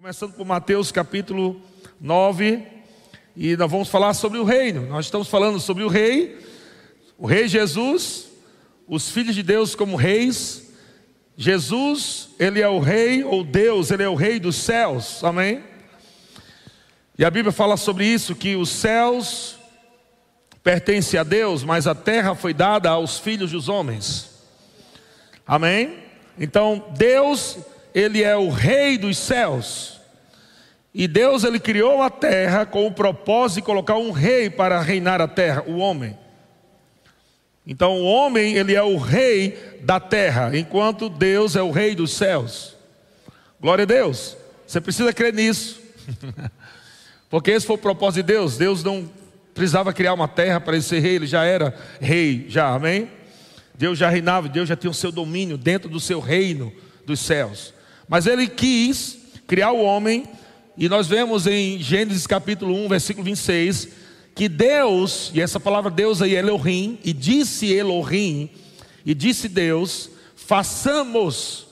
Começando por Mateus capítulo 9, e nós vamos falar sobre o reino. Nós estamos falando sobre o rei, o rei Jesus, os filhos de Deus como reis. Jesus, ele é o rei, ou Deus, ele é o rei dos céus. Amém? E a Bíblia fala sobre isso que os céus pertencem a Deus, mas a terra foi dada aos filhos dos homens. Amém? Então, Deus ele é o rei dos céus. E Deus ele criou a terra com o propósito de colocar um rei para reinar a terra, o homem. Então o homem ele é o rei da terra, enquanto Deus é o rei dos céus. Glória a Deus. Você precisa crer nisso. Porque esse foi o propósito de Deus. Deus não precisava criar uma terra para ele ser rei, ele já era rei, já, amém? Deus já reinava, Deus já tinha o seu domínio dentro do seu reino dos céus. Mas ele quis criar o homem, e nós vemos em Gênesis capítulo 1, versículo 26, que Deus, e essa palavra Deus aí é Elohim, e disse Elohim, e disse Deus, façamos.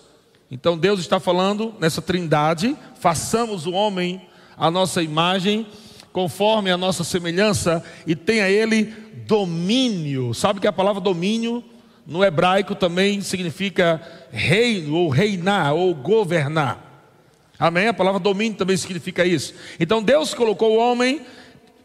Então Deus está falando nessa trindade, façamos o homem a nossa imagem, conforme a nossa semelhança, e tenha ele domínio. Sabe que a palavra domínio no hebraico também significa reino, ou reinar, ou governar. Amém? A palavra domínio também significa isso. Então Deus colocou o homem,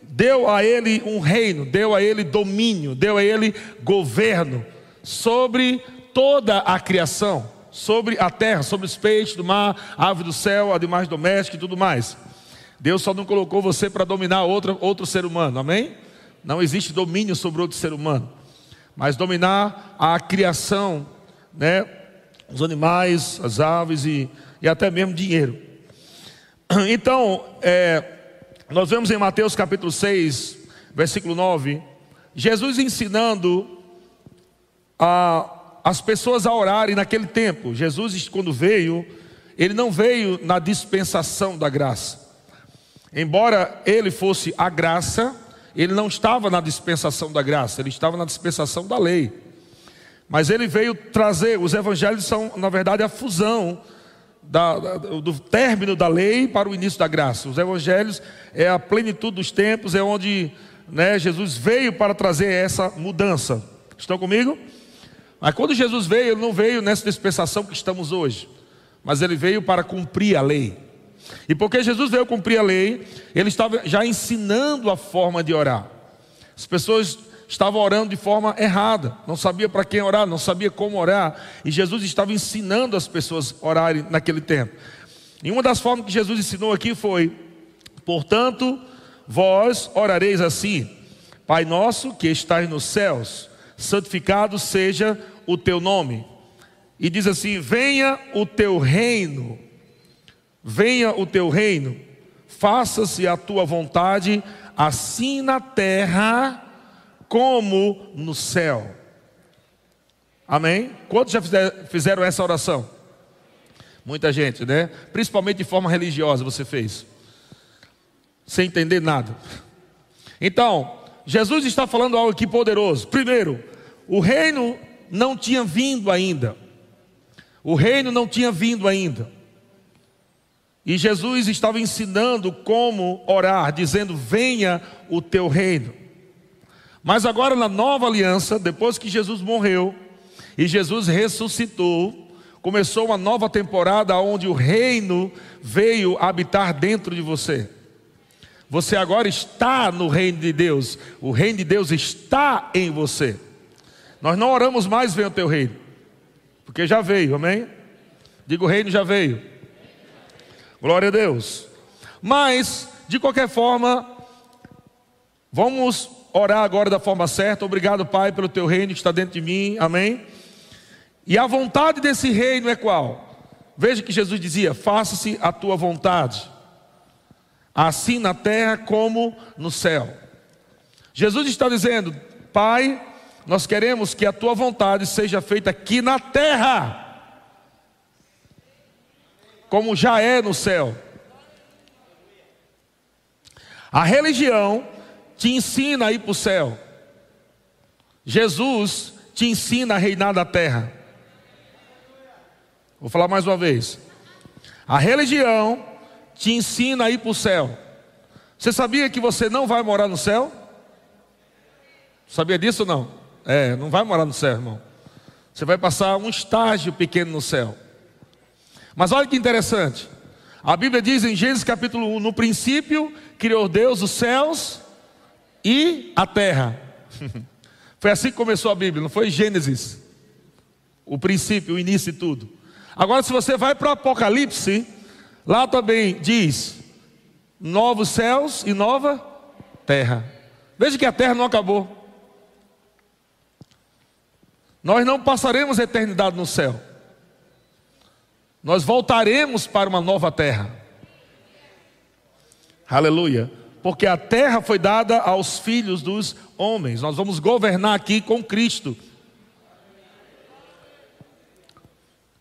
deu a ele um reino, deu a ele domínio, deu a ele governo sobre toda a criação, sobre a terra, sobre os peixes do mar, ave do céu, animais domésticos e tudo mais. Deus só não colocou você para dominar outro, outro ser humano, amém? Não existe domínio sobre outro ser humano mas dominar a criação, né? Os animais, as aves e, e até mesmo dinheiro. Então, é, nós vemos em Mateus capítulo 6, versículo 9, Jesus ensinando a, as pessoas a orarem naquele tempo. Jesus, quando veio, ele não veio na dispensação da graça. Embora ele fosse a graça, ele não estava na dispensação da graça, ele estava na dispensação da lei. Mas ele veio trazer, os evangelhos são, na verdade, a fusão da, do término da lei para o início da graça. Os evangelhos é a plenitude dos tempos, é onde né, Jesus veio para trazer essa mudança. Estão comigo? Mas quando Jesus veio, ele não veio nessa dispensação que estamos hoje, mas ele veio para cumprir a lei. E porque Jesus veio cumprir a lei, ele estava já ensinando a forma de orar. As pessoas estavam orando de forma errada, não sabia para quem orar, não sabia como orar, e Jesus estava ensinando as pessoas a orarem naquele tempo. E uma das formas que Jesus ensinou aqui foi: portanto, vós orareis assim: Pai nosso que estás nos céus, santificado seja o teu nome. E diz assim: venha o teu reino Venha o teu reino, faça-se a tua vontade, assim na terra como no céu. Amém? Quantos já fizeram essa oração? Muita gente, né? Principalmente de forma religiosa você fez, sem entender nada. Então, Jesus está falando algo aqui poderoso. Primeiro, o reino não tinha vindo ainda. O reino não tinha vindo ainda. E Jesus estava ensinando como orar, dizendo: Venha o teu reino. Mas agora, na nova aliança, depois que Jesus morreu e Jesus ressuscitou, começou uma nova temporada onde o reino veio habitar dentro de você. Você agora está no reino de Deus, o reino de Deus está em você. Nós não oramos mais, venha o teu reino, porque já veio, amém? Digo, o reino já veio. Glória a Deus. Mas, de qualquer forma, vamos orar agora da forma certa. Obrigado, Pai, pelo teu reino que está dentro de mim. Amém. E a vontade desse reino é qual? Veja que Jesus dizia: Faça-se a tua vontade, assim na terra como no céu. Jesus está dizendo: Pai, nós queremos que a tua vontade seja feita aqui na terra como já é no céu. A religião te ensina a ir para o céu. Jesus te ensina a reinar da terra. Vou falar mais uma vez. A religião te ensina a ir para o céu. Você sabia que você não vai morar no céu? Sabia disso ou não? É, não vai morar no céu, irmão. Você vai passar um estágio pequeno no céu. Mas olha que interessante. A Bíblia diz em Gênesis capítulo 1: No princípio criou Deus os céus e a terra. Foi assim que começou a Bíblia, não foi Gênesis. O princípio, o início de tudo. Agora, se você vai para o Apocalipse, lá também diz: novos céus e nova terra. Veja que a terra não acabou. Nós não passaremos a eternidade no céu. Nós voltaremos para uma nova terra. Aleluia. Porque a terra foi dada aos filhos dos homens. Nós vamos governar aqui com Cristo.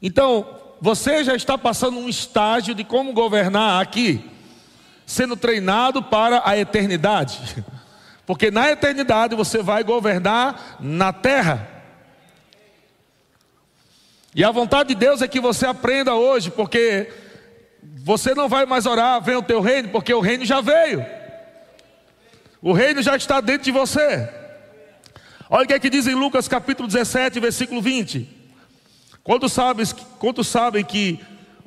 Então, você já está passando um estágio de como governar aqui, sendo treinado para a eternidade. Porque na eternidade você vai governar na terra. E a vontade de Deus é que você aprenda hoje, porque você não vai mais orar, vem o teu reino, porque o reino já veio. O reino já está dentro de você. Olha o que é que diz em Lucas capítulo 17, versículo 20. Quantos sabem, quantos sabem que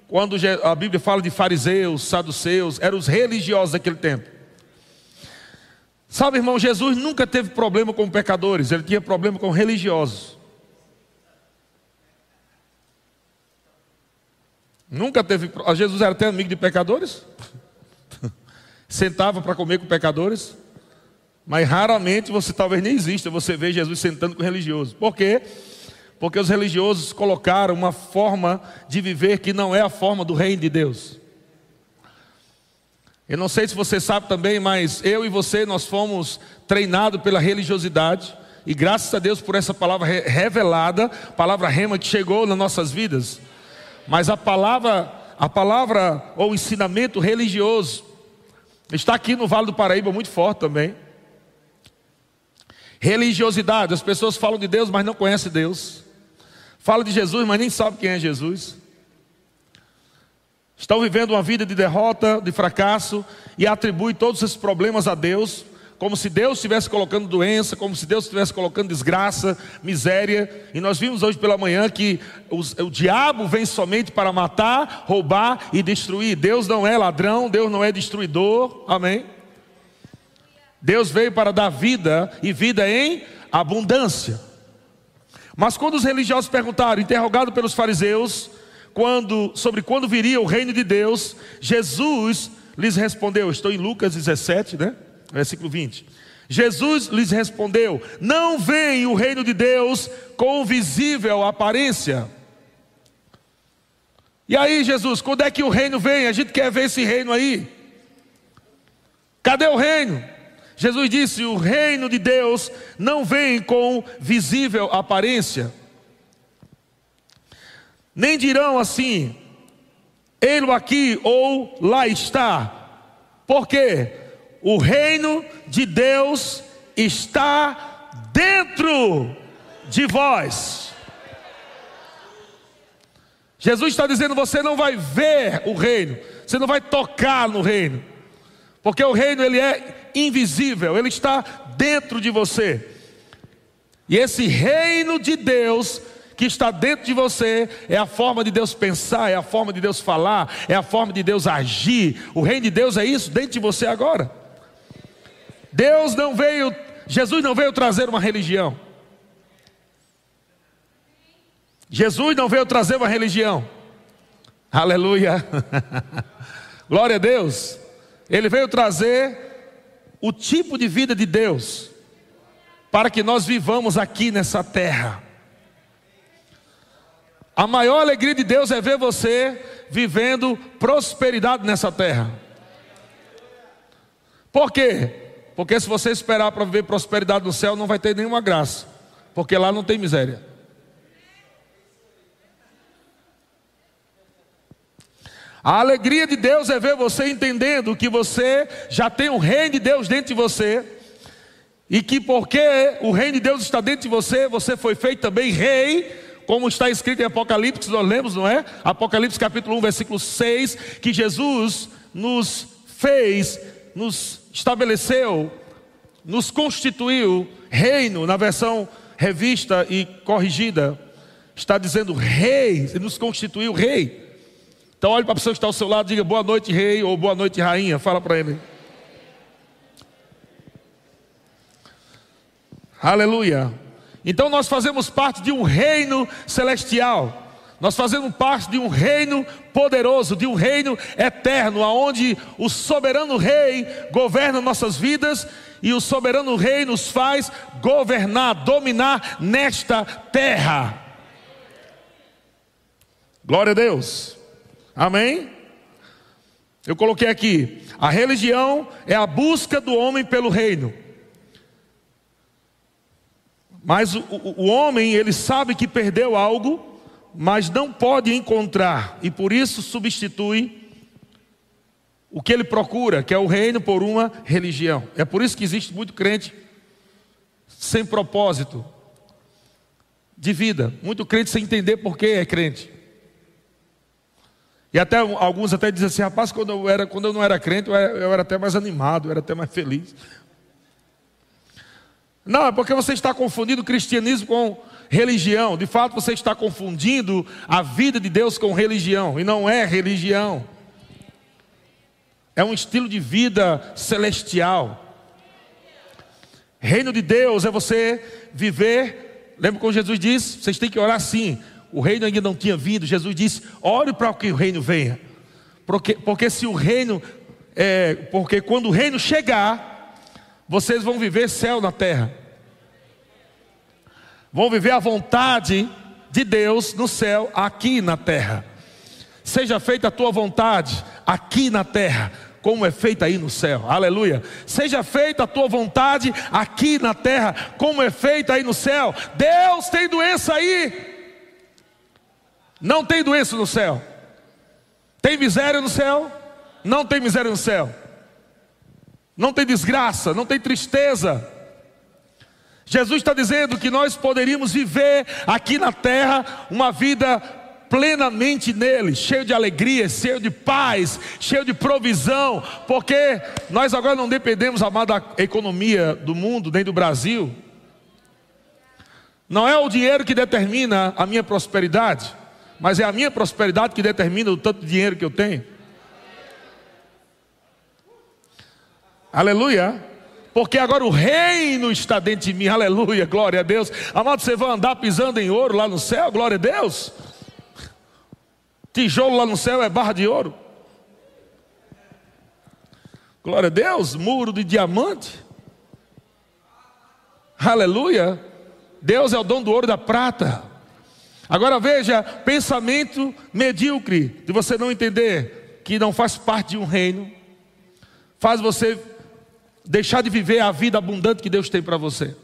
quando a Bíblia fala de fariseus, saduceus, eram os religiosos daquele tempo? Sabe, irmão, Jesus nunca teve problema com pecadores, ele tinha problema com religiosos. Nunca teve. Jesus era até amigo de pecadores. Sentava para comer com pecadores. Mas raramente você talvez nem exista, você vê Jesus sentando com religiosos. Por quê? Porque os religiosos colocaram uma forma de viver que não é a forma do reino de Deus. Eu não sei se você sabe também, mas eu e você nós fomos treinados pela religiosidade e graças a Deus por essa palavra revelada, palavra rema que chegou nas nossas vidas. Mas a palavra, a palavra ou ensinamento religioso está aqui no Vale do Paraíba muito forte também. Religiosidade, as pessoas falam de Deus, mas não conhecem Deus. Falam de Jesus, mas nem sabem quem é Jesus. Estão vivendo uma vida de derrota, de fracasso e atribuem todos esses problemas a Deus, como se Deus estivesse colocando doença, como se Deus estivesse colocando desgraça, miséria. E nós vimos hoje pela manhã que o, diabo vem somente para matar, roubar e destruir. Deus não é ladrão, Deus não é destruidor. Amém? Deus veio para dar vida e vida em abundância. Mas quando os religiosos perguntaram, interrogados pelos fariseus, quando, sobre quando viria o reino de Deus, Jesus lhes respondeu, estou em Lucas 17, né? Versículo 20. Jesus lhes respondeu: Não vem o reino de Deus com visível aparência. E aí, Jesus, quando é que o reino vem? A gente quer ver esse reino aí. Cadê o reino? Jesus disse: O reino de Deus não vem com visível aparência. Nem dirão assim, ele aqui ou lá está. Por quê? O reino de Deus está dentro de vós. Jesus está dizendo: você não vai ver o reino, você não vai tocar no reino, porque o reino ele é invisível, ele está dentro de você. E esse reino de Deus que está dentro de você é a forma de Deus pensar, é a forma de Deus falar, é a forma de Deus agir. O reino de Deus é isso dentro de você agora. Deus não veio, Jesus não veio trazer uma religião. Jesus não veio trazer uma religião. Aleluia. Glória a Deus. Ele veio trazer o tipo de vida de Deus para que nós vivamos aqui nessa terra. A maior alegria de Deus é ver você vivendo prosperidade nessa terra. Por quê? Porque se você esperar para viver prosperidade no céu, não vai ter nenhuma graça. Porque lá não tem miséria. A alegria de Deus é ver você entendendo que você já tem o reino de Deus dentro de você. E que porque o reino de Deus está dentro de você, você foi feito também rei, como está escrito em Apocalipse, nós lemos, não é? Apocalipse capítulo 1, versículo 6, que Jesus nos fez, nos estabeleceu, nos constituiu reino, na versão revista e corrigida, está dizendo rei, ele nos constituiu rei. Então olhe para a pessoa que está ao seu lado, diga boa noite, rei, ou boa noite, rainha. Fala para ele. Aleluia. Então nós fazemos parte de um reino celestial. Nós fazemos parte de um reino poderoso, de um reino eterno, aonde o soberano rei governa nossas vidas e o soberano rei nos faz governar, dominar nesta terra. Glória a Deus. Amém? Eu coloquei aqui: a religião é a busca do homem pelo reino. Mas o, o, o homem, ele sabe que perdeu algo, mas não pode encontrar, e por isso substitui o que ele procura, que é o reino, por uma religião. É por isso que existe muito crente sem propósito de vida, muito crente sem entender por que é crente. E até alguns até dizem assim, rapaz, quando eu, era, quando eu não era crente, eu era, eu era até mais animado, eu era até mais feliz. Não, é porque você está confundindo cristianismo com religião. De fato, você está confundindo a vida de Deus com religião. E não é religião. É um estilo de vida celestial. Reino de Deus é você viver. Lembra quando Jesus disse? Vocês têm que orar assim. O reino ainda não tinha vindo. Jesus disse: ore para que o reino venha. Porque, porque se o reino. É, porque quando o reino chegar, vocês vão viver céu na terra. Vão viver a vontade de Deus no céu, aqui na terra. Seja feita a tua vontade aqui na terra, como é feita aí no céu. Aleluia. Seja feita a tua vontade aqui na terra, como é feita aí no céu. Deus tem doença aí. Não tem doença no céu. Tem miséria no céu? Não tem miséria no céu não tem desgraça, não tem tristeza. Jesus está dizendo que nós poderíamos viver aqui na terra uma vida plenamente nele, cheio de alegria, cheio de paz, cheio de provisão, porque nós agora não dependemos mais da economia do mundo, nem do Brasil. Não é o dinheiro que determina a minha prosperidade, mas é a minha prosperidade que determina o tanto de dinheiro que eu tenho. Aleluia. Porque agora o reino está dentro de mim. Aleluia. Glória a Deus. Amado, você vai andar pisando em ouro lá no céu. Glória a Deus. Tijolo lá no céu é barra de ouro. Glória a Deus. Muro de diamante. Aleluia. Deus é o dono do ouro e da prata. Agora veja, pensamento medíocre de você não entender que não faz parte de um reino, faz você deixar de viver a vida abundante que Deus tem para você.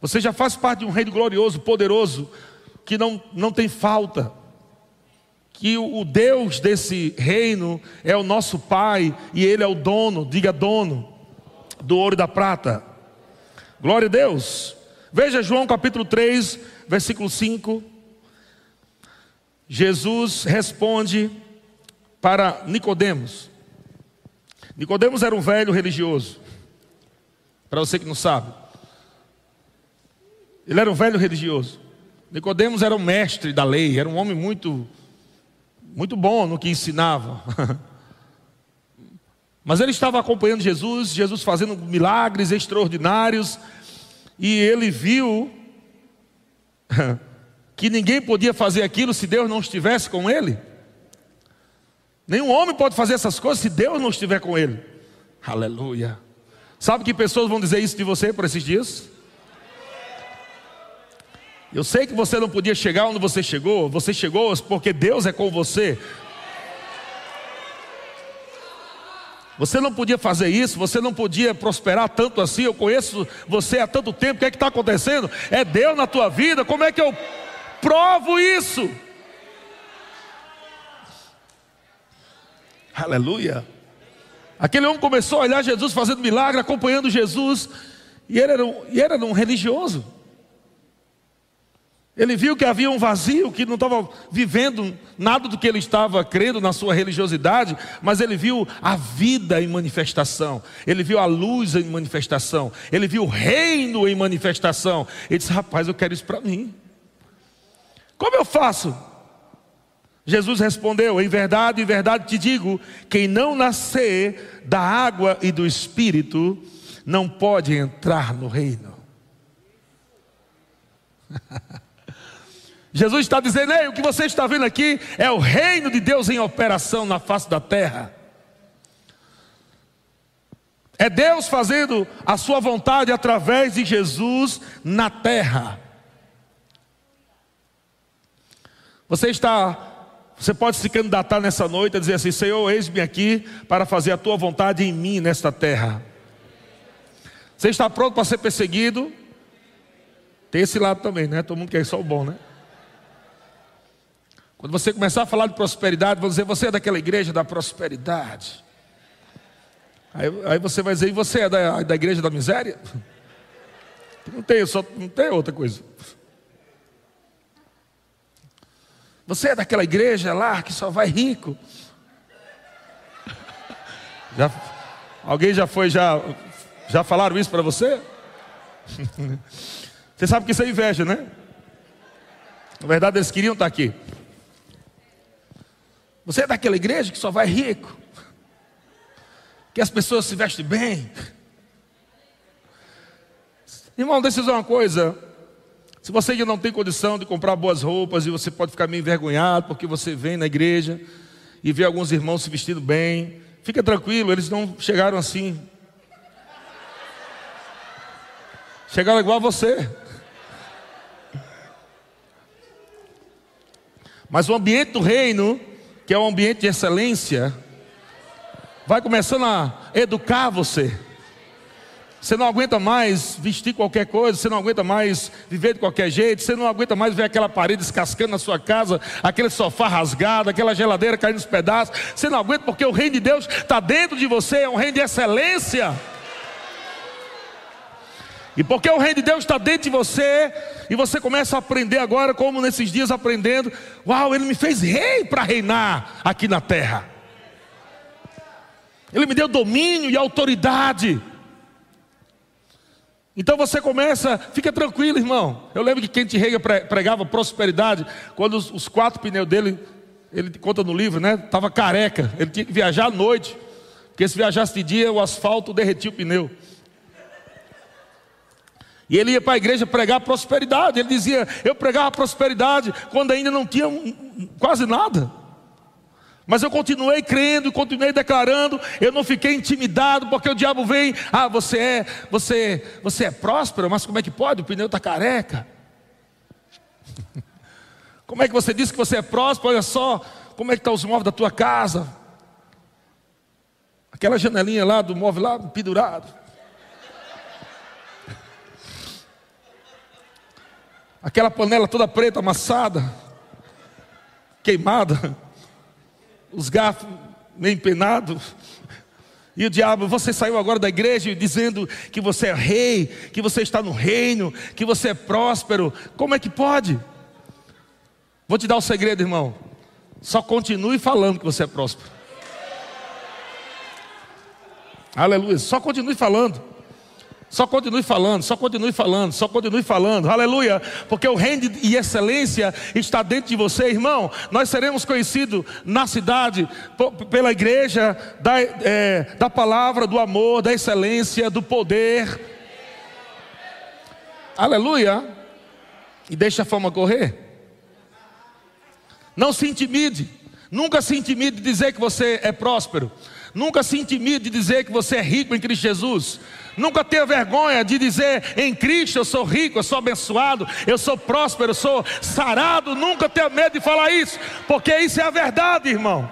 Você já faz parte de um reino glorioso, poderoso, que não, não tem falta. Que o, o Deus desse reino é o nosso Pai e Ele é o dono, diga dono, do ouro e da prata. Glória a Deus. Veja João capítulo 3, versículo 5. Jesus responde para Nicodemos. Nicodemos era um velho religioso. Para você que não sabe. Ele era um velho religioso. Nicodemos era um mestre da lei, era um homem muito muito bom no que ensinava. Mas ele estava acompanhando Jesus, Jesus fazendo milagres extraordinários, e ele viu que ninguém podia fazer aquilo se Deus não estivesse com ele. Nenhum homem pode fazer essas coisas se Deus não estiver com ele. Aleluia. Sabe que pessoas vão dizer isso de você por esses dias? Eu sei que você não podia chegar onde você chegou, você chegou porque Deus é com você. Você não podia fazer isso, você não podia prosperar tanto assim. Eu conheço você há tanto tempo, o que é que está acontecendo? É Deus na tua vida, como é que eu provo isso? Aleluia. Aquele homem começou a olhar Jesus fazendo milagre, acompanhando Jesus, e ele era um, e era um religioso. Ele viu que havia um vazio, que não estava vivendo nada do que ele estava crendo na sua religiosidade, mas ele viu a vida em manifestação, ele viu a luz em manifestação, ele viu o reino em manifestação. Ele disse: Rapaz, eu quero isso para mim. Como eu faço? Jesus respondeu: Em verdade, em verdade te digo: quem não nascer da água e do espírito não pode entrar no reino. Jesus está dizendo: Ei, o que você está vendo aqui é o reino de Deus em operação na face da terra. É Deus fazendo a sua vontade através de Jesus na terra. Você está você pode se candidatar nessa noite a dizer assim: Senhor, eis-me aqui para fazer a tua vontade em mim nesta terra. Você está pronto para ser perseguido? Tem esse lado também, né? Todo mundo quer só o bom, né? Quando você começar a falar de prosperidade, vão dizer: Você é daquela igreja da prosperidade. Aí, aí você vai dizer: E você é da, da igreja da miséria? Não tem, só, não tem outra coisa. Você é daquela igreja lá que só vai rico. Já, alguém já foi, já, já falaram isso para você? Você sabe que isso é inveja, né? Na verdade, eles queriam estar aqui. Você é daquela igreja que só vai rico, que as pessoas se vestem bem. Irmão, deixa eu dizer uma coisa. Se você ainda não tem condição de comprar boas roupas e você pode ficar meio envergonhado porque você vem na igreja e vê alguns irmãos se vestindo bem, fica tranquilo, eles não chegaram assim. Chegaram igual a você. Mas o ambiente do reino, que é um ambiente de excelência, vai começando a educar você. Você não aguenta mais vestir qualquer coisa, você não aguenta mais viver de qualquer jeito, você não aguenta mais ver aquela parede descascando na sua casa, aquele sofá rasgado, aquela geladeira caindo nos pedaços. Você não aguenta porque o reino de Deus está dentro de você, é um reino de excelência. E porque o reino de Deus está dentro de você, e você começa a aprender agora, como nesses dias aprendendo, uau, ele me fez rei para reinar aqui na terra. Ele me deu domínio e autoridade. Então você começa, fica tranquilo, irmão. Eu lembro que Kent Rega pregava prosperidade quando os, os, quatro pneus dele, ele conta no livro, né? Tava careca. Ele tinha que viajar à noite, porque se viajasse de dia o asfalto derretia o pneu. E ele ia para a igreja pregar prosperidade. Ele dizia: Eu pregava prosperidade quando ainda não tinha quase nada. Mas eu continuei crendo, continuei declarando, eu não fiquei intimidado, porque o diabo vem, ah, você é, você, você é próspero, mas como é que pode? O pneu está careca. Como é que você diz que você é próspero? Olha só, como é que estão tá os móveis da tua casa? Aquela janelinha lá do móvel lá pendurado. Aquela panela toda preta, amassada, queimada os garfos meio empenados. E o diabo, você saiu agora da igreja dizendo que você é rei, que você está no reino, que você é próspero. Como é que pode? Vou te dar um segredo, irmão. Só continue falando que você é próspero. Aleluia. Só continue falando. Só continue falando, só continue falando, só continue falando, aleluia, porque o reino e excelência está dentro de você, irmão. Nós seremos conhecidos na cidade pela igreja da, é, da palavra, do amor, da excelência, do poder, aleluia, e deixa a fama correr. Não se intimide, nunca se intimide de dizer que você é próspero, nunca se intimide de dizer que você é rico em Cristo Jesus. Nunca tenha vergonha de dizer em Cristo eu sou rico, eu sou abençoado, eu sou próspero, eu sou sarado. Nunca tenha medo de falar isso, porque isso é a verdade, irmão.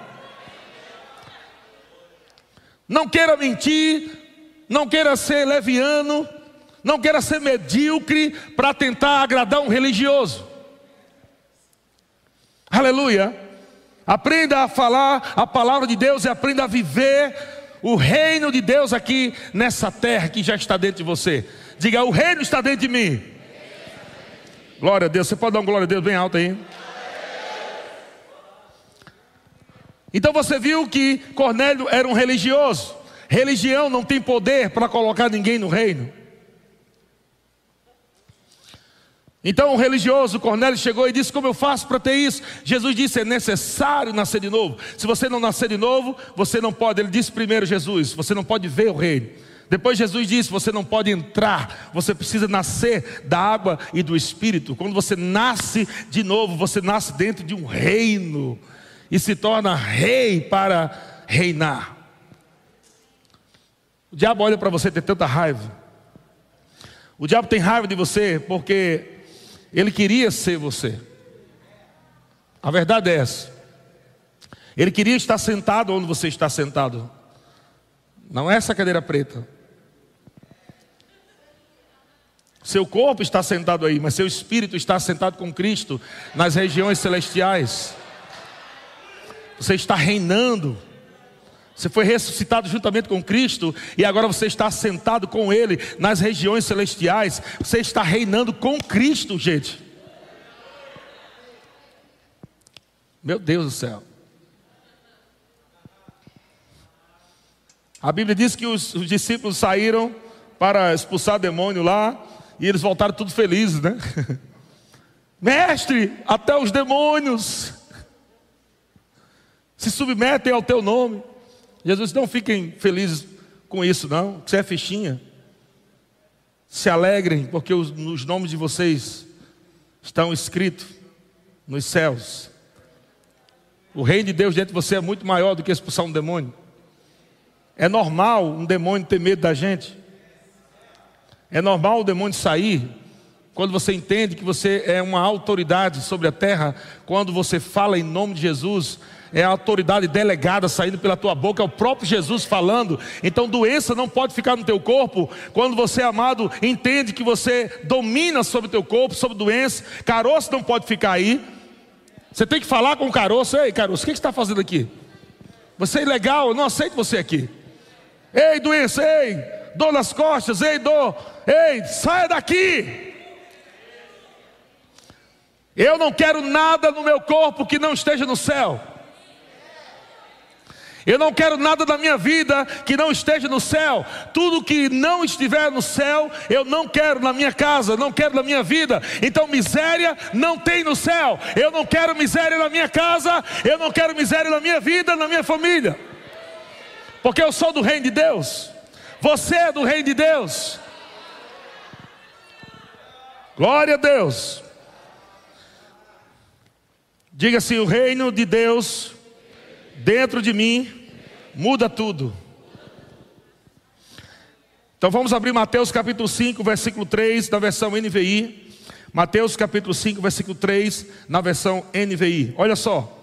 Não queira mentir, não queira ser leviano, não queira ser medíocre para tentar agradar um religioso. Aleluia. Aprenda a falar a palavra de Deus e aprenda a viver o reino de Deus aqui nessa terra que já está dentro de você. Diga: o reino está dentro de mim. Glória a Deus. Você pode dar um glória a Deus bem alto aí? Então você viu que Cornélio era um religioso. Religião não tem poder para colocar ninguém no reino. Então o religioso Cornélio chegou e disse: Como eu faço para ter isso? Jesus disse: É necessário nascer de novo. Se você não nascer de novo, você não pode. Ele disse primeiro, Jesus: Você não pode ver o reino. Depois Jesus disse: Você não pode entrar, você precisa nascer da água e do espírito. Quando você nasce de novo, você nasce dentro de um reino e se torna rei para reinar. O diabo olha para você ter tanta raiva. O diabo tem raiva de você porque ele queria ser você. A verdade é essa. Ele queria estar sentado onde você está sentado. Não é essa cadeira preta. Seu corpo está sentado aí, mas seu espírito está sentado com Cristo nas regiões celestiais. Você está reinando. Você foi ressuscitado juntamente com Cristo e agora você está sentado com Ele nas regiões celestiais. Você está reinando com Cristo, gente. Meu Deus do céu. A Bíblia diz que os, os discípulos saíram para expulsar demônio lá e eles voltaram tudo felizes, né? Mestre, até os demônios se submetem ao teu nome. Jesus, não fiquem felizes com isso, não. Você é fichinha. Se alegrem, porque os, os nomes de vocês estão escritos nos céus. O reino de Deus dentro de você é muito maior do que expulsar um demônio. É normal um demônio ter medo da gente. É normal o demônio sair quando você entende que você é uma autoridade sobre a terra, quando você fala em nome de Jesus, é a autoridade delegada saindo pela tua boca, é o próprio Jesus falando. Então, doença não pode ficar no teu corpo. Quando você, amado, entende que você domina sobre o teu corpo, sobre doença, caroço não pode ficar aí. Você tem que falar com o caroço: Ei, caroço, o que você está fazendo aqui? Você é ilegal, eu não aceito você aqui. Ei, doença, ei, dor nas costas, ei, dor, ei, saia daqui. Eu não quero nada no meu corpo que não esteja no céu. Eu não quero nada da minha vida que não esteja no céu. Tudo que não estiver no céu, eu não quero na minha casa, não quero na minha vida. Então, miséria não tem no céu. Eu não quero miséria na minha casa, eu não quero miséria na minha vida, na minha família. Porque eu sou do reino de Deus. Você é do reino de Deus. Glória a Deus. Diga assim: o reino de Deus dentro de mim muda tudo. Então vamos abrir Mateus capítulo 5, versículo 3, na versão NVI. Mateus capítulo 5, versículo 3, na versão NVI. Olha só.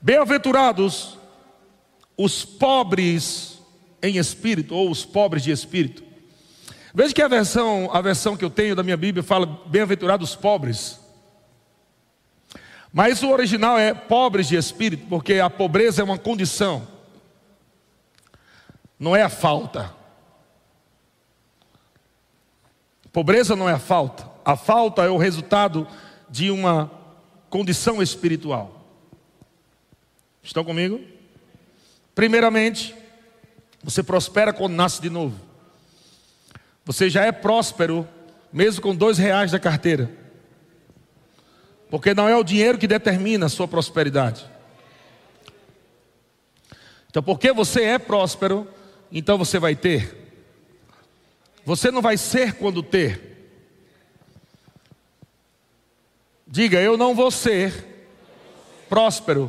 Bem-aventurados os pobres em espírito, ou os pobres de espírito. Veja que a versão, a versão que eu tenho da minha Bíblia fala bem-aventurados os pobres. Mas o original é pobres de espírito, porque a pobreza é uma condição, não é a falta. Pobreza não é a falta, a falta é o resultado de uma condição espiritual. Estão comigo? Primeiramente, você prospera quando nasce de novo. Você já é próspero, mesmo com dois reais da carteira. Porque não é o dinheiro que determina a sua prosperidade. Então, porque você é próspero, então você vai ter. Você não vai ser quando ter. Diga, eu não vou ser próspero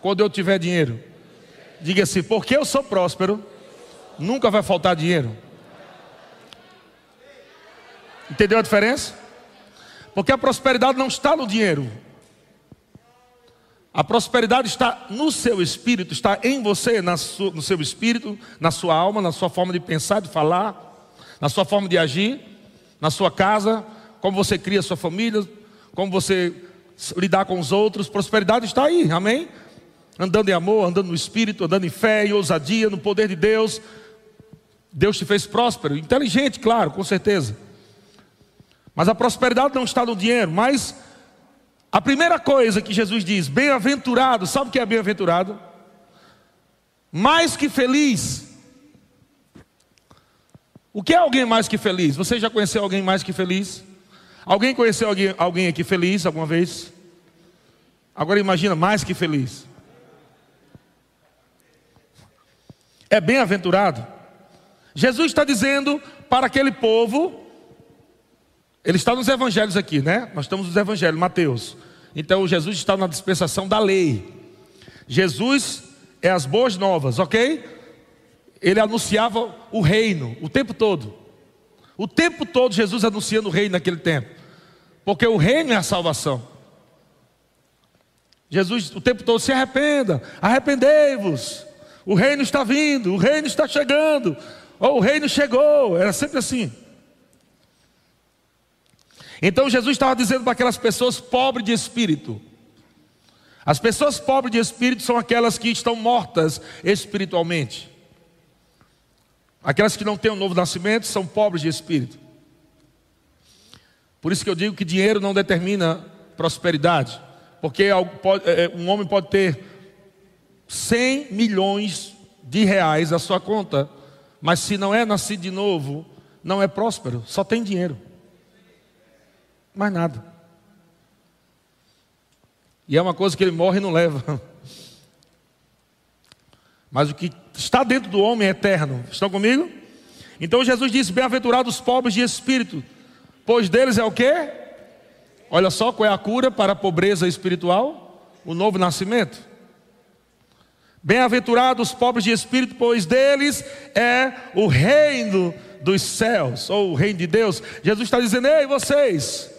quando eu tiver dinheiro. Diga assim, porque eu sou próspero, nunca vai faltar dinheiro. Entendeu a diferença? Porque a prosperidade não está no dinheiro. A prosperidade está no seu espírito, está em você, no seu espírito, na sua alma, na sua forma de pensar, de falar, na sua forma de agir, na sua casa, como você cria sua família, como você lidar com os outros. Prosperidade está aí, amém? Andando em amor, andando no espírito, andando em fé e ousadia, no poder de Deus. Deus te fez próspero, inteligente, claro, com certeza. Mas a prosperidade não está no dinheiro, mas a primeira coisa que Jesus diz, bem-aventurado, sabe o que é bem-aventurado? Mais que feliz. O que é alguém mais que feliz? Você já conheceu alguém mais que feliz? Alguém conheceu alguém, alguém aqui feliz alguma vez? Agora imagina, mais que feliz. É bem-aventurado. Jesus está dizendo para aquele povo, ele está nos evangelhos aqui, né? Nós estamos nos evangelhos, Mateus. Então Jesus está na dispensação da lei. Jesus é as boas novas, ok? Ele anunciava o reino o tempo todo. O tempo todo Jesus anunciando o reino naquele tempo. Porque o reino é a salvação. Jesus o tempo todo se arrependa, arrependei-vos. O reino está vindo, o reino está chegando. Ou o reino chegou, era sempre assim. Então Jesus estava dizendo para aquelas pessoas pobres de espírito. As pessoas pobres de espírito são aquelas que estão mortas espiritualmente. Aquelas que não têm um novo nascimento são pobres de espírito. Por isso que eu digo que dinheiro não determina prosperidade. Porque é, é, um homem pode ter 100 milhões de reais na sua conta, mas se não é nascido de novo, não é próspero, só tem dinheiro. Mais nada. E é uma coisa que ele morre e não leva. Mas o que está dentro do homem é eterno. Estão comigo? Então Jesus disse: Bem-aventurados os pobres de espírito, pois deles é o quê? Olha só qual é a cura para a pobreza espiritual: o novo nascimento. Bem-aventurados os pobres de espírito, pois deles é o reino dos céus, ou o reino de Deus. Jesus está dizendo: Ei, vocês,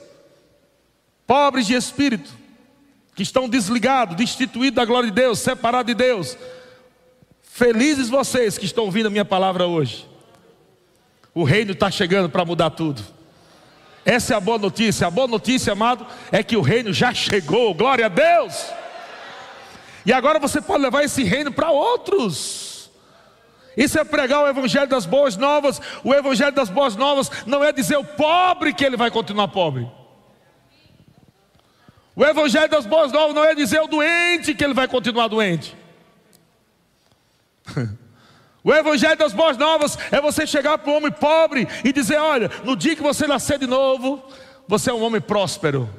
pobres de espírito, que estão desligados, destituídos da glória de Deus, separados de Deus, felizes vocês que estão ouvindo a minha palavra hoje. O reino está chegando para mudar tudo. Essa é a boa notícia. A boa notícia, amado, é que o reino já chegou. Glória a Deus. E agora você pode levar esse reino para outros. Isso é pregar o evangelho das boas novas. O evangelho das boas novas não é dizer o pobre que ele vai continuar pobre. O evangelho das boas novas não é dizer o doente que ele vai continuar doente. O evangelho das boas novas é você chegar para o homem pobre e dizer: olha, no dia que você nascer de novo, você é um homem próspero.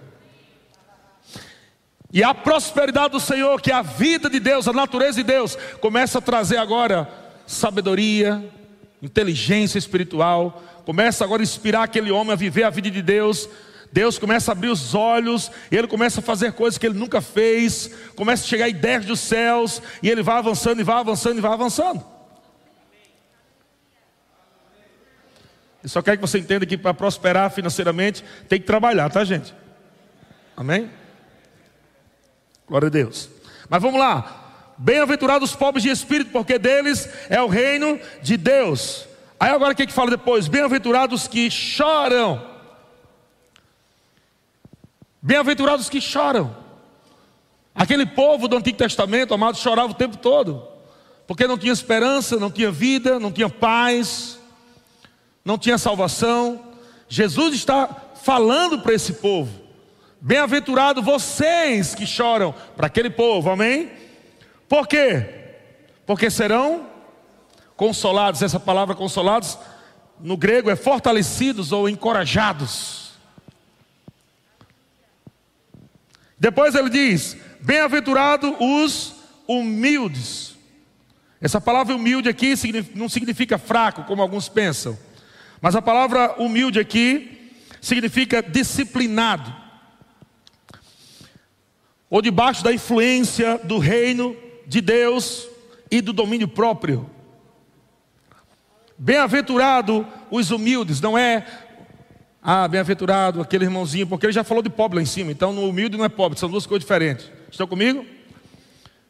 E a prosperidade do Senhor, que é a vida de Deus, a natureza de Deus, começa a trazer agora sabedoria, inteligência espiritual, começa agora a inspirar aquele homem a viver a vida de Deus. Deus começa a abrir os olhos, ele começa a fazer coisas que ele nunca fez, começa a chegar ideias dos céus, e ele vai avançando, e vai avançando, e vai avançando. Eu só quero que você entenda que para prosperar financeiramente tem que trabalhar, tá, gente? Amém? Glória a Deus. Mas vamos lá. Bem-aventurados os pobres de espírito, porque deles é o reino de Deus. Aí agora o que, que fala depois? Bem-aventurados que choram. Bem-aventurados que choram. Aquele povo do Antigo Testamento, amado, chorava o tempo todo, porque não tinha esperança, não tinha vida, não tinha paz, não tinha salvação. Jesus está falando para esse povo. Bem-aventurado vocês que choram para aquele povo, amém? Por quê? Porque serão consolados. Essa palavra consolados no grego é fortalecidos ou encorajados. Depois ele diz: Bem-aventurado os humildes. Essa palavra humilde aqui não significa fraco, como alguns pensam, mas a palavra humilde aqui significa disciplinado ou debaixo da influência do reino de Deus e do domínio próprio. Bem-aventurado os humildes, não é ah, bem-aventurado aquele irmãozinho, porque ele já falou de pobre lá em cima, então no humilde não é pobre, são duas coisas diferentes. Estão comigo?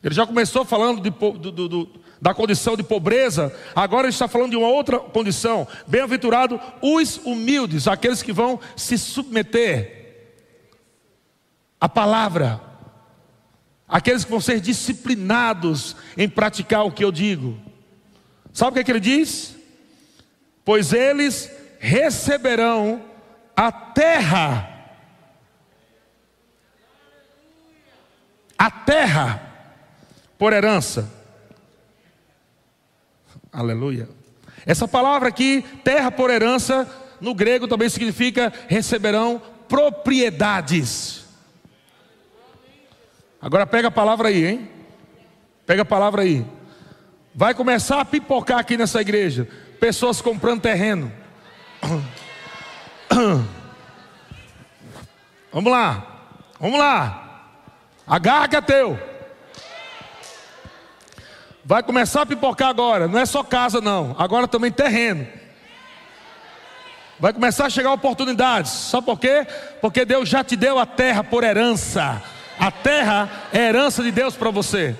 Ele já começou falando de, do, do, da condição de pobreza, agora ele está falando de uma outra condição. Bem-aventurado os humildes, aqueles que vão se submeter à palavra, aqueles que vão ser disciplinados em praticar o que eu digo. Sabe o que, é que ele diz? Pois eles receberão a terra. A terra por herança. Aleluia. Essa palavra aqui, terra por herança, no grego também significa receberão propriedades. Agora pega a palavra aí, hein? Pega a palavra aí. Vai começar a pipocar aqui nessa igreja. Pessoas comprando terreno. Vamos lá. Vamos lá. Agarra que é teu. Vai começar a pipocar agora. Não é só casa, não. Agora também terreno. Vai começar a chegar oportunidades. Sabe por quê? Porque Deus já te deu a terra por herança. A terra é herança de Deus para você.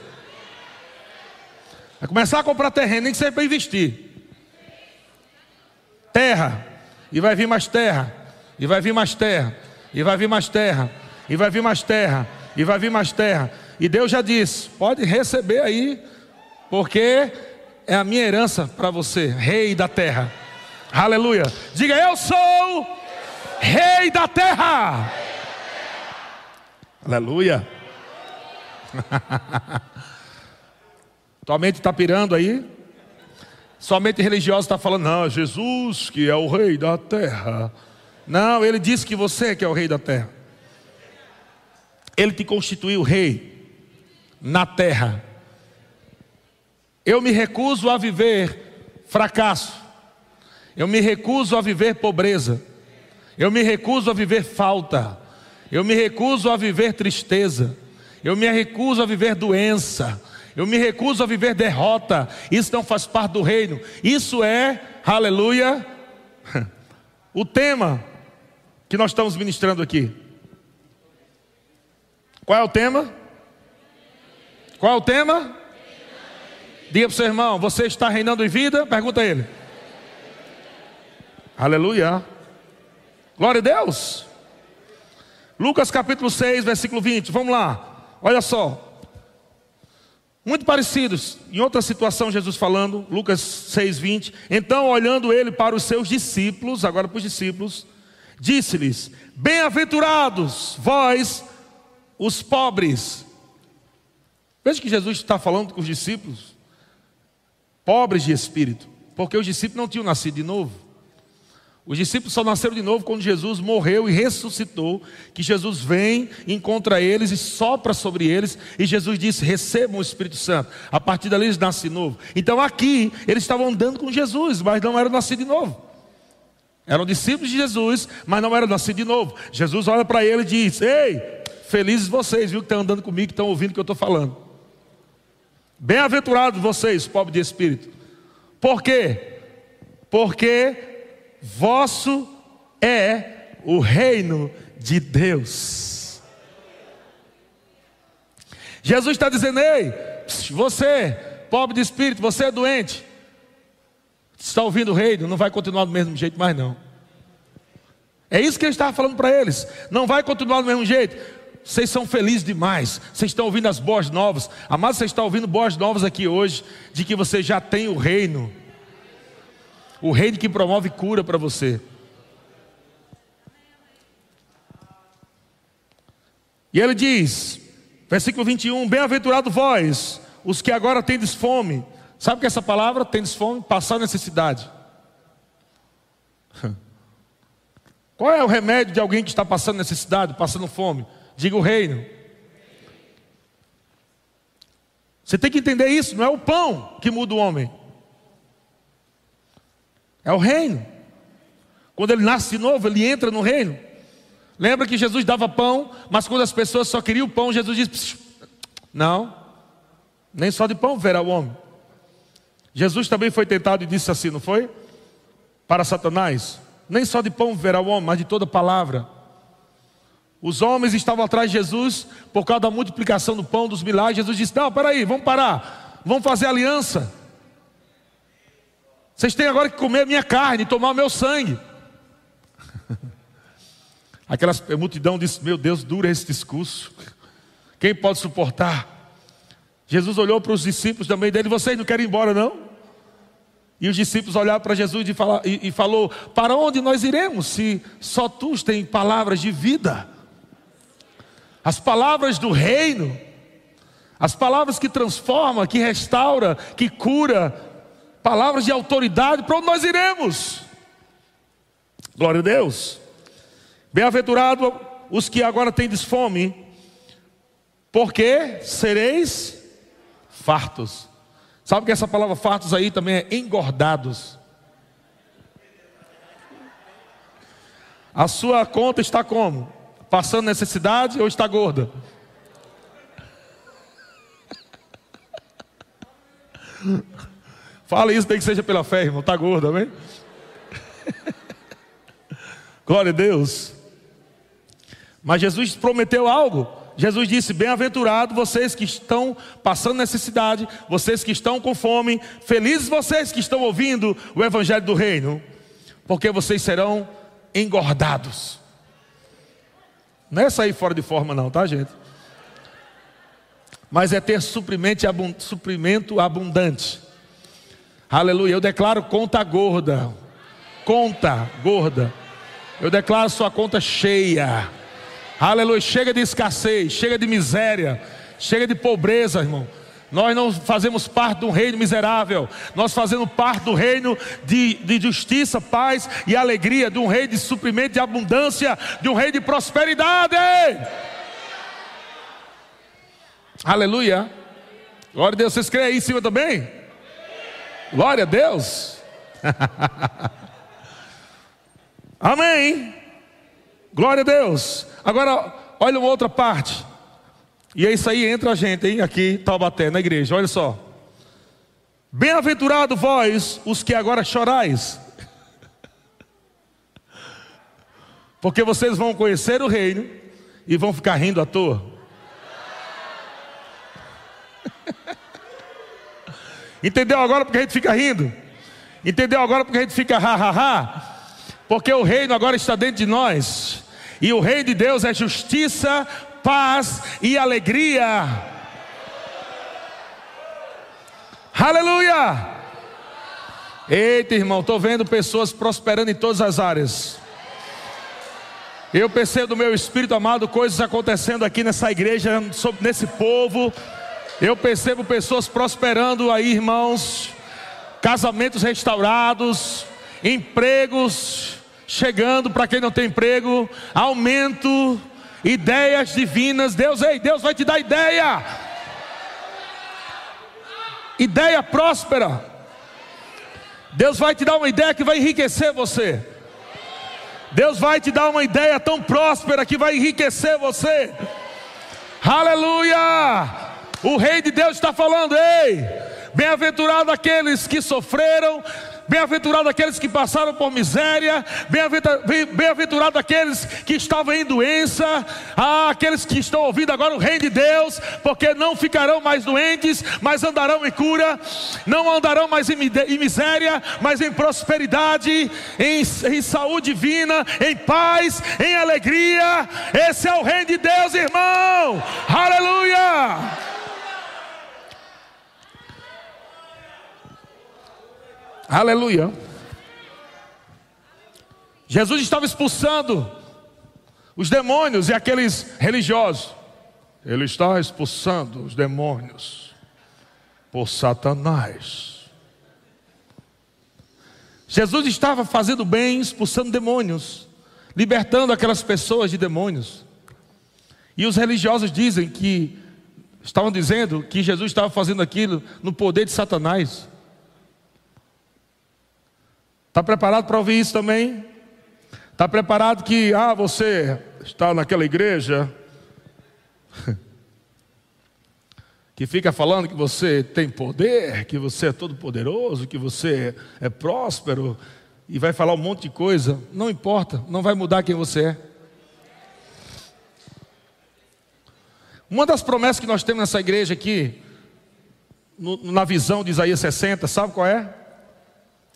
Vai começar a comprar terreno, nem que seja para investir. Terra. E vai vir mais terra. E vai vir mais terra. E vai vir mais terra. E vai vir mais terra. E vai vir mais terra. E Deus já disse: pode receber aí, porque é a minha herança para você, rei da terra. Aleluia. Diga: Eu sou rei da terra. Aleluia. Tua mente está pirando aí? Somente religioso está falando, não, Jesus que é o rei da terra. Não, ele disse que você que é o rei da terra. Ele te constituiu rei na terra. Eu me recuso a viver fracasso. Eu me recuso a viver pobreza. Eu me recuso a viver falta. Eu me recuso a viver tristeza. Eu me recuso a viver doença. Eu me recuso a viver derrota. Isso não faz parte do reino. Isso é, aleluia, o tema que nós estamos ministrando aqui. Qual é o tema? Qual é o tema? Diga para o seu irmão: Você está reinando em vida? Pergunta a ele. Aleluia. Glória a Deus. Lucas capítulo 6, versículo 20. Vamos lá. Olha só. Muito parecidos, em outra situação, Jesus falando, Lucas 6, 20. Então, olhando ele para os seus discípulos, agora para os discípulos, disse-lhes: Bem-aventurados vós, os pobres. Veja que Jesus está falando com os discípulos, pobres de espírito, porque os discípulos não tinham nascido de novo. Os discípulos só nasceram de novo quando Jesus morreu e ressuscitou. Que Jesus vem, encontra eles e sopra sobre eles. E Jesus disse: recebam o Espírito Santo. A partir dali eles nascem de novo. Então aqui eles estavam andando com Jesus, mas não eram nascidos de novo. Eram discípulos de Jesus, mas não eram nascidos de novo. Jesus olha para ele e diz: Ei, felizes vocês, viu, que estão andando comigo, que estão ouvindo o que eu estou falando. Bem-aventurados vocês, pobres de espírito. Por quê? Porque vosso é o reino de Deus. Jesus está dizendo: Ei, você, pobre de espírito, você é doente, está ouvindo o reino, não vai continuar do mesmo jeito mais não. É isso que ele estava falando para eles. Não vai continuar do mesmo jeito. Vocês são felizes demais. Vocês estão ouvindo as boas novas. Amados, você está ouvindo boas novas aqui hoje de que você já tem o reino o reino que promove cura para você. E ele diz, versículo 21, bem-aventurado vós, os que agora tendes fome. Sabe que essa palavra, tendes fome? Passar necessidade. Qual é o remédio de alguém que está passando necessidade, passando fome? Diga o reino. Você tem que entender isso, não é o pão que muda o homem. É o reino. Quando ele nasce de novo, ele entra no reino. Lembra que Jesus dava pão, mas quando as pessoas só queriam o pão, Jesus disse: Não, nem só de pão verá o homem. Jesus também foi tentado e disse assim, não foi? Para Satanás: Nem só de pão verá o homem, mas de toda palavra. Os homens estavam atrás de Jesus por causa da multiplicação do pão, dos milagres. Jesus disse: Não, peraí, vamos parar, vamos fazer aliança. Vocês têm agora que comer a minha carne, tomar o meu sangue. Aquela multidão disse: Meu Deus, dura esse discurso. Quem pode suportar? Jesus olhou para os discípulos também dele: Vocês não querem ir embora, não? E os discípulos olharam para Jesus e, fala, e, e falou: Para onde nós iremos se só tu tens palavras de vida? As palavras do reino, as palavras que transforma, que restaura, que cura, palavras de autoridade, para onde nós iremos? Glória a Deus. Bem-aventurado os que agora têm fome, porque sereis fartos. Sabe que essa palavra fartos aí também é engordados. A sua conta está como? Passando necessidade ou está gorda? Fala isso, tem que seja pela fé, irmão. Está gordo, amém? Glória a Deus. Mas Jesus prometeu algo. Jesus disse: Bem-aventurado vocês que estão passando necessidade, vocês que estão com fome, felizes vocês que estão ouvindo o Evangelho do Reino, porque vocês serão engordados. Não é sair fora de forma, não, tá, gente? Mas é ter suprimento abundante. Aleluia. Eu declaro conta gorda. Conta gorda. Eu declaro sua conta cheia. Aleluia. Chega de escassez, chega de miséria, chega de pobreza, irmão. Nós não fazemos parte de um reino miserável, nós fazemos parte do reino de, de justiça, paz e alegria, de um reino de suprimento, de abundância, de um reino de prosperidade. Aleluia. Glória a Deus. Vocês creem aí em cima também? Glória a Deus. Amém. Glória a Deus. Agora, olha uma outra parte. E é isso aí, entra a gente, hein, aqui, Taubaté, na igreja, olha só. Bem-aventurado vós, os que agora chorais, porque vocês vão conhecer o reino e vão ficar rindo à toa. Entendeu agora porque a gente fica rindo? Entendeu agora porque a gente fica ha ha ha? Porque o reino agora está dentro de nós. E o reino de Deus é justiça, paz e alegria. Aleluia! Eita, irmão, estou vendo pessoas prosperando em todas as áreas. Eu percebo do meu espírito amado coisas acontecendo aqui nessa igreja, nesse povo. Eu percebo pessoas prosperando aí, irmãos. Casamentos restaurados, empregos chegando para quem não tem emprego, aumento, ideias divinas. Deus, ei, Deus vai te dar ideia. Ideia próspera. Deus vai te dar uma ideia que vai enriquecer você. Deus vai te dar uma ideia tão próspera que vai enriquecer você. Aleluia! O Rei de Deus está falando, ei, bem-aventurado aqueles que sofreram, Bem-aventurado aqueles que passaram por miséria, bem-aventurado aqueles que estavam em doença, ah, aqueles que estão ouvindo agora o Reino de Deus, porque não ficarão mais doentes, mas andarão em cura, não andarão mais em miséria, mas em prosperidade, em, em saúde divina, em paz, em alegria. Esse é o Reino de Deus, irmão. Aleluia! Aleluia. Jesus estava expulsando os demônios e aqueles religiosos. Ele está expulsando os demônios por Satanás. Jesus estava fazendo bem, expulsando demônios, libertando aquelas pessoas de demônios. E os religiosos dizem que estavam dizendo que Jesus estava fazendo aquilo no poder de Satanás. Está preparado para ouvir isso também? Está preparado que, ah, você está naquela igreja que fica falando que você tem poder, que você é todo poderoso, que você é próspero e vai falar um monte de coisa, não importa, não vai mudar quem você é. Uma das promessas que nós temos nessa igreja aqui, no, na visão de Isaías 60, sabe qual é?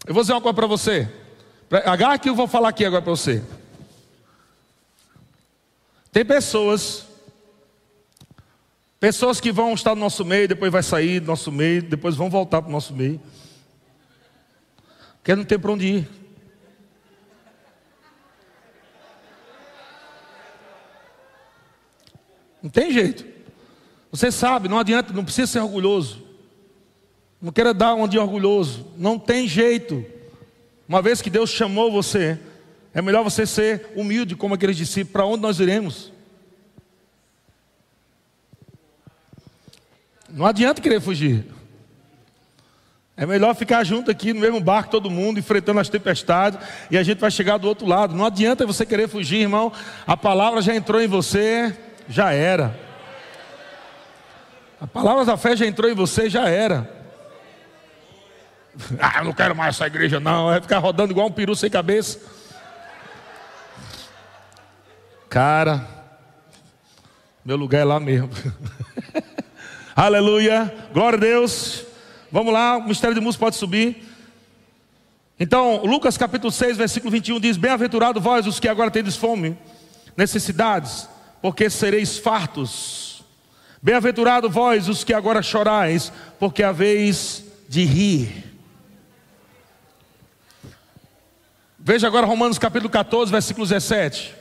Eu vou dizer uma coisa para você. Agarra que eu vou falar aqui agora para você. Tem pessoas, pessoas que vão estar no nosso meio, depois vai sair do nosso meio, depois vão voltar para o nosso meio. Porque não tem para onde ir. Não tem jeito. Você sabe, não adianta, não precisa ser orgulhoso. Não queira dar um de orgulhoso. Não tem jeito. Uma vez que Deus chamou você, é melhor você ser humilde como aqueles discípulos. Para onde nós iremos? Não adianta querer fugir. É melhor ficar junto aqui no mesmo barco, todo mundo, enfrentando as tempestades, e a gente vai chegar do outro lado. Não adianta você querer fugir, irmão. A palavra já entrou em você, já era. A palavra da fé já entrou em você, já era. Ah, eu não quero mais essa igreja, não. Vai ficar rodando igual um peru sem cabeça. Cara, meu lugar é lá mesmo. Aleluia, glória a Deus. Vamos lá, o mistério de música pode subir. Então, Lucas capítulo 6, versículo 21 diz: Bem-aventurado vós os que agora tendes fome, necessidades, porque sereis fartos. Bem-aventurado vós os que agora chorais, porque haveis de rir. Veja agora Romanos capítulo 14, versículo 17.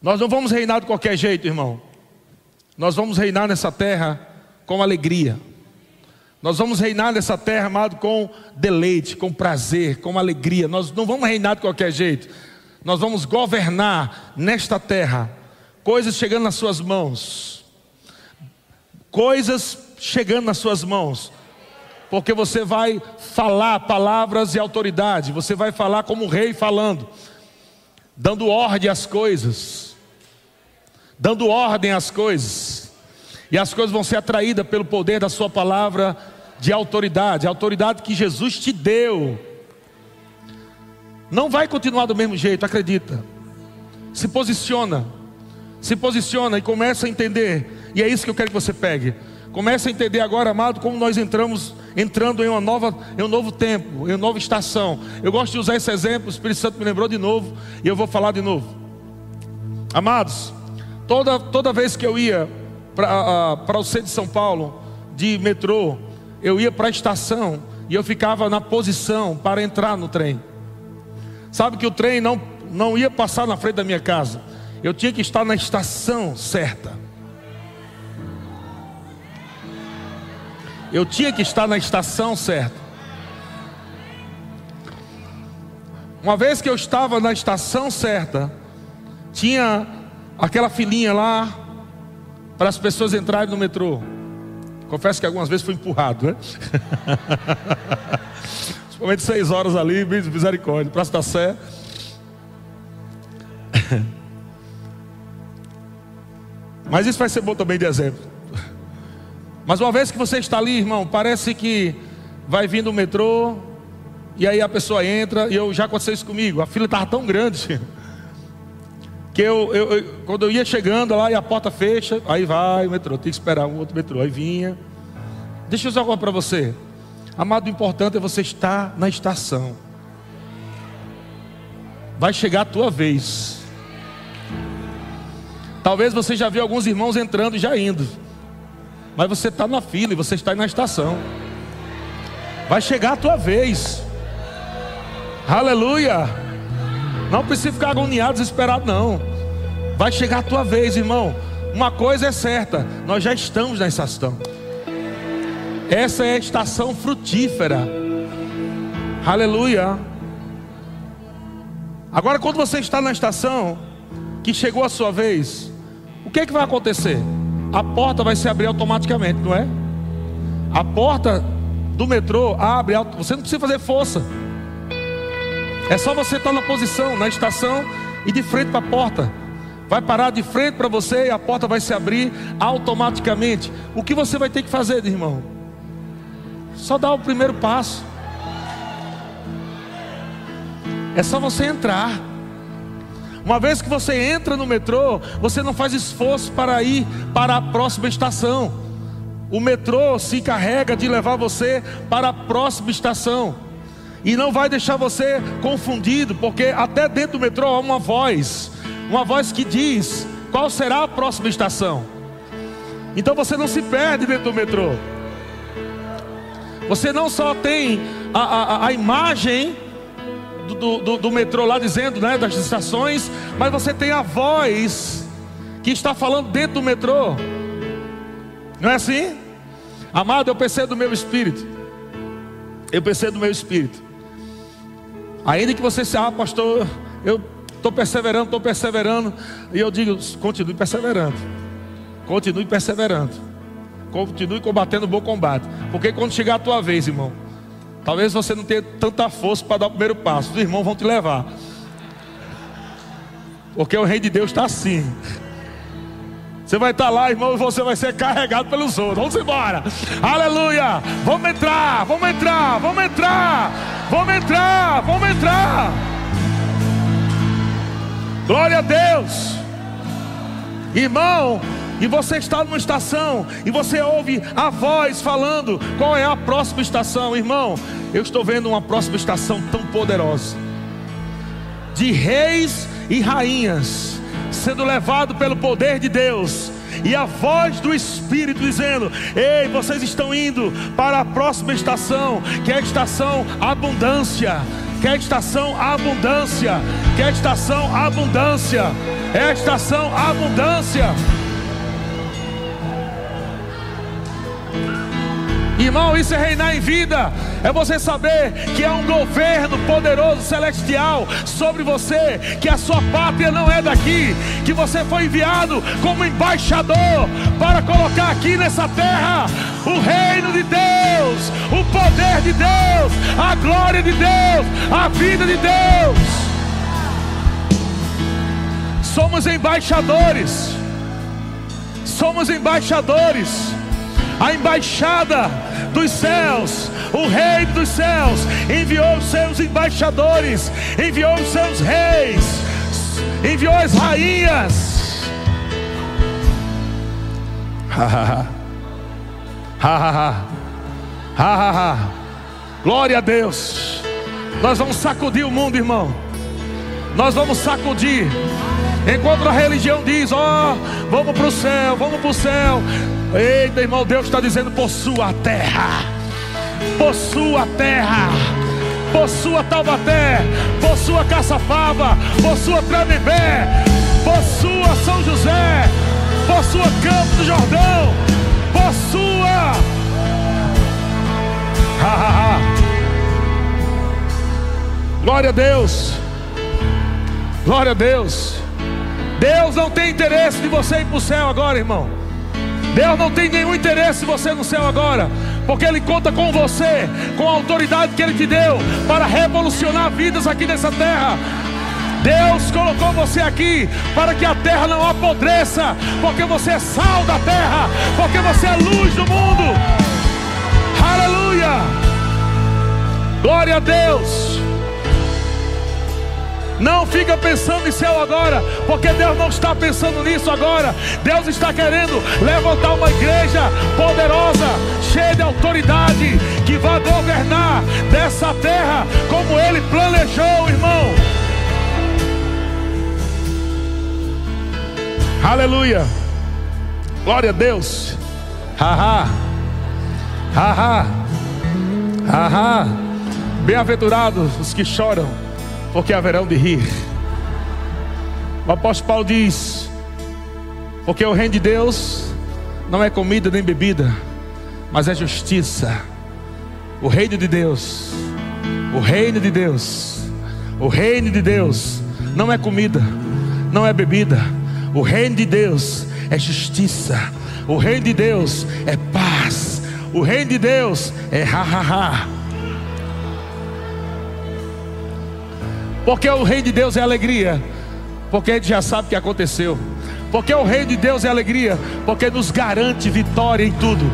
Nós não vamos reinar de qualquer jeito, irmão. Nós vamos reinar nessa terra com alegria. Nós vamos reinar nessa terra, amado, com deleite, com prazer, com alegria. Nós não vamos reinar de qualquer jeito. Nós vamos governar nesta terra, coisas chegando nas suas mãos. Coisas chegando nas suas mãos porque você vai falar palavras de autoridade, você vai falar como um rei falando, dando ordem às coisas, dando ordem às coisas, e as coisas vão ser atraídas pelo poder da Sua palavra de autoridade, a autoridade que Jesus te deu. Não vai continuar do mesmo jeito, acredita. Se posiciona, se posiciona e começa a entender, e é isso que eu quero que você pegue. Comece a entender agora, amado, como nós entramos, entrando em uma nova, em um novo tempo, em uma nova estação. Eu gosto de usar esse exemplo, o Espírito Santo me lembrou de novo, e eu vou falar de novo. Amados, toda, toda vez que eu ia para o centro de São Paulo, de metrô, eu ia para a estação e eu ficava na posição para entrar no trem. Sabe que o trem não, não ia passar na frente da minha casa, eu tinha que estar na estação certa. Eu tinha que estar na estação certa. Uma vez que eu estava na estação certa, tinha aquela filinha lá para as pessoas entrarem no metrô. Confesso que algumas vezes fui empurrado, né? Principalmente seis horas ali, misericórdia, Praça da Sé. Mas isso vai ser bom também de exemplo. Mas uma vez que você está ali, irmão, parece que vai vindo o metrô, e aí a pessoa entra, e eu já aconteceu isso comigo, a fila estava tão grande, que eu, eu, eu, quando eu ia chegando lá e a porta fecha, aí vai o metrô, tem que esperar um outro metrô, aí vinha. Deixa eu dizer algo para você, amado, o importante é você estar na estação, vai chegar a tua vez. Talvez você já viu alguns irmãos entrando e já indo. Mas você está na fila e você está na estação. Vai chegar a tua vez. Aleluia. Não precisa ficar agoniado, desesperado, não. Vai chegar a tua vez, irmão. Uma coisa é certa: nós já estamos na estação. Essa é a estação frutífera. Aleluia. Agora, quando você está na estação, que chegou a sua vez, o que, é que vai acontecer? A porta vai se abrir automaticamente, não é? A porta do metrô abre, você não precisa fazer força. É só você estar na posição, na estação e de frente para a porta. Vai parar de frente para você e a porta vai se abrir automaticamente. O que você vai ter que fazer, irmão? Só dar o primeiro passo. É só você entrar. Uma vez que você entra no metrô, você não faz esforço para ir para a próxima estação. O metrô se encarrega de levar você para a próxima estação. E não vai deixar você confundido, porque até dentro do metrô há uma voz, uma voz que diz qual será a próxima estação. Então você não se perde dentro do metrô. Você não só tem a, a, a imagem do, do, do, metrô lá dizendo, né, das estações, mas você tem a voz que está falando dentro do metrô. Não é assim? Amado, eu percebo do meu espírito. Eu percebo do meu espírito. Ainda que você seja, ah, pastor, eu estou perseverando, estou perseverando. E eu digo, continue perseverando. Continue perseverando. Continue combatendo o bom combate. Porque quando chegar a tua vez, irmão, talvez você não tenha tanta força para dar o primeiro passo. Os irmãos vão te levar. Porque o reino de Deus está assim. Você vai estar lá, irmão, e você vai ser carregado pelos outros. Vamos embora. Aleluia. Vamos entrar, vamos entrar, vamos entrar. Vamos entrar, vamos entrar. Glória a Deus. Irmão, e você está numa estação e você ouve a voz falando qual é a próxima estação, irmão. Eu estou vendo uma próxima estação tão poderosa de reis e rainhas sendo levado pelo poder de Deus, e a voz do Espírito dizendo: Ei, vocês estão indo para a próxima estação, que é a estação abundância. Que é a estação abundância, que é a estação abundância, é a estação abundância. Irmão, isso é reinar em vida. É você saber que há um governo poderoso celestial sobre você, que a sua pátria não é daqui, que você foi enviado como embaixador para colocar aqui nessa terra o reino de Deus, o poder de Deus, a glória de Deus, a vida de Deus. Somos embaixadores. Somos embaixadores. A embaixada dos céus, o Rei dos céus, enviou os seus embaixadores, enviou os seus reis, enviou as rainhas. Ha ha ha. Ha ha ha. Ha ha ha. Glória a Deus. Nós vamos sacudir o mundo, irmão. Nós vamos sacudir. Enquanto a religião diz: Ó, oh, vamos para o céu, vamos para o céu. Eita, irmão, Deus está dizendo: possua a terra, possua a terra, possua Taubaté, possua Caçapava, possua Tremembé, possua São José, possua Campo do Jordão, possua. Glória a Deus, glória a Deus. Deus não tem interesse de você ir para o céu agora, irmão. Deus não tem nenhum interesse em você no céu agora, porque Ele conta com você, com a autoridade que Ele te deu para revolucionar vidas aqui nessa terra. Deus colocou você aqui para que a terra não apodreça, porque você é sal da terra, porque você é luz do mundo. Aleluia! Glória a Deus. Não fica pensando em céu agora, porque Deus não está pensando nisso agora. Deus está querendo levantar uma igreja poderosa, cheia de autoridade, que vai governar dessa terra como Ele planejou, irmão. Aleluia. Glória a Deus. Haha. Haha. Haha. Bem-aventurados os que choram porque haverão de rir. O apóstolo Paulo diz: porque o reino de Deus não é comida nem bebida, mas é justiça. O reino de Deus, o reino de Deus, o reino de Deus não é comida, não é bebida. O reino de Deus é justiça. O reino de Deus é paz. O reino de Deus é ha ha ha. Porque o reino de Deus é alegria, porque gente já sabe o que aconteceu. Porque o reino de Deus é alegria, porque nos garante vitória em tudo.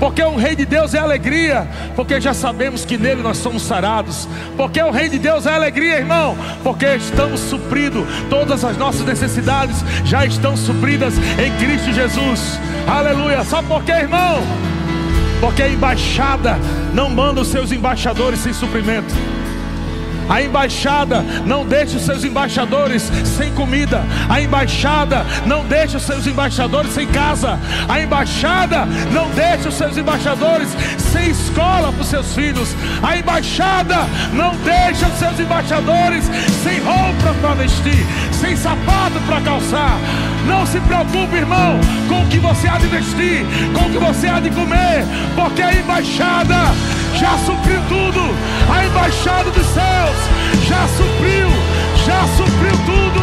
Porque o Rei de Deus é alegria, porque já sabemos que nele nós somos sarados. Porque o Rei de Deus é alegria, irmão, porque estamos supridos, todas as nossas necessidades já estão supridas em Cristo Jesus. Aleluia. Sabe por quê, irmão? Porque a embaixada não manda os seus embaixadores sem suprimento. A embaixada não deixa os seus embaixadores sem comida. A embaixada não deixa os seus embaixadores sem casa. A embaixada não deixa os seus embaixadores sem escola para os seus filhos. A embaixada não deixa os seus embaixadores sem roupa para vestir, sem sapato para calçar. Não se preocupe, irmão, com o que você há de vestir, com o que você há de comer, porque a embaixada já supriu tudo. A embaixada dos céus já supriu, já supriu tudo.